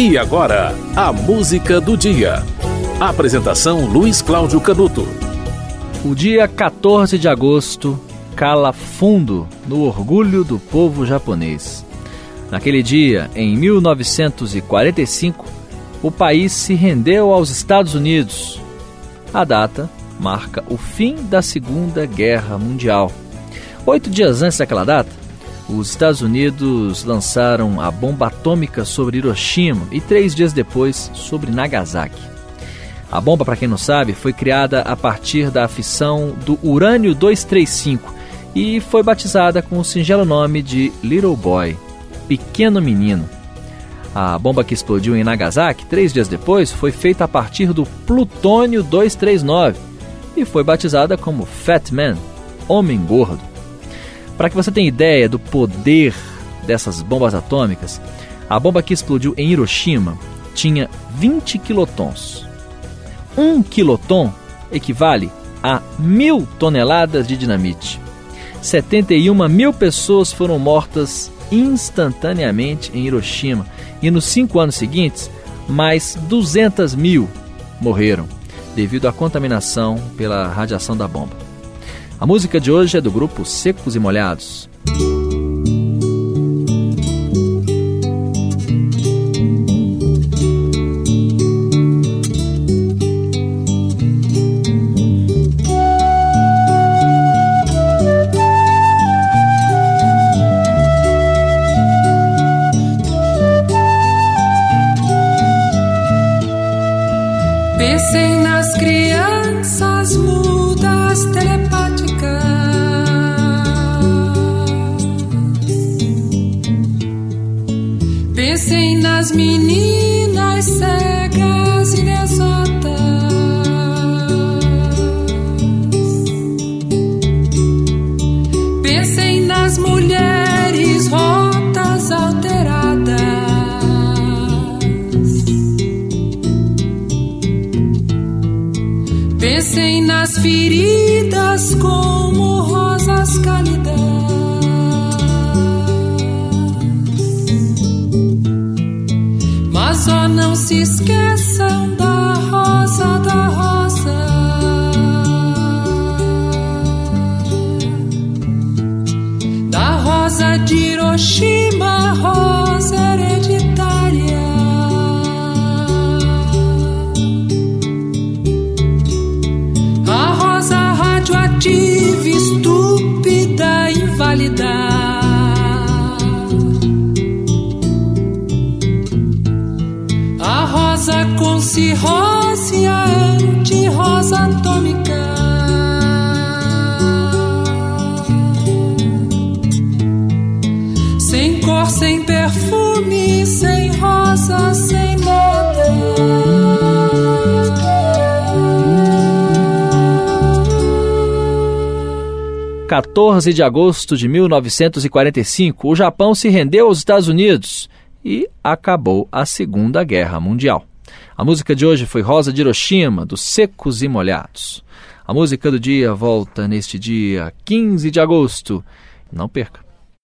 E agora, a música do dia. Apresentação Luiz Cláudio Canuto. O dia 14 de agosto cala fundo no orgulho do povo japonês. Naquele dia, em 1945, o país se rendeu aos Estados Unidos. A data marca o fim da Segunda Guerra Mundial. Oito dias antes daquela data, os Estados Unidos lançaram a bomba atômica sobre Hiroshima e três dias depois sobre Nagasaki. A bomba, para quem não sabe, foi criada a partir da fissão do urânio 235 e foi batizada com o singelo nome de Little Boy, Pequeno Menino. A bomba que explodiu em Nagasaki três dias depois foi feita a partir do plutônio 239 e foi batizada como Fat Man, Homem Gordo. Para que você tenha ideia do poder dessas bombas atômicas, a bomba que explodiu em Hiroshima tinha 20 quilotons. Um quiloton equivale a mil toneladas de dinamite. 71 mil pessoas foram mortas instantaneamente em Hiroshima e nos cinco anos seguintes, mais 200 mil morreram devido à contaminação pela radiação da bomba. A música de hoje é do grupo Secos e Molhados. Pensem nas meninas cegas e desotas. Pensem nas mulheres rotas, alteradas. Pensem nas feridas como rosas cálidas. Se esqueçam da rosa da rosa. Da rosa de Hiroshima, rosa hereditária. A rosa radioativa, estúpida, inválida. Com cirrose, anti-rosa atômica. Sem cor, sem perfume, sem rosa, sem nada. 14 de agosto de 1945, o Japão se rendeu aos Estados Unidos e acabou a Segunda Guerra Mundial. A música de hoje foi Rosa de Hiroshima, dos Secos e Molhados. A música do dia volta neste dia 15 de agosto. Não perca!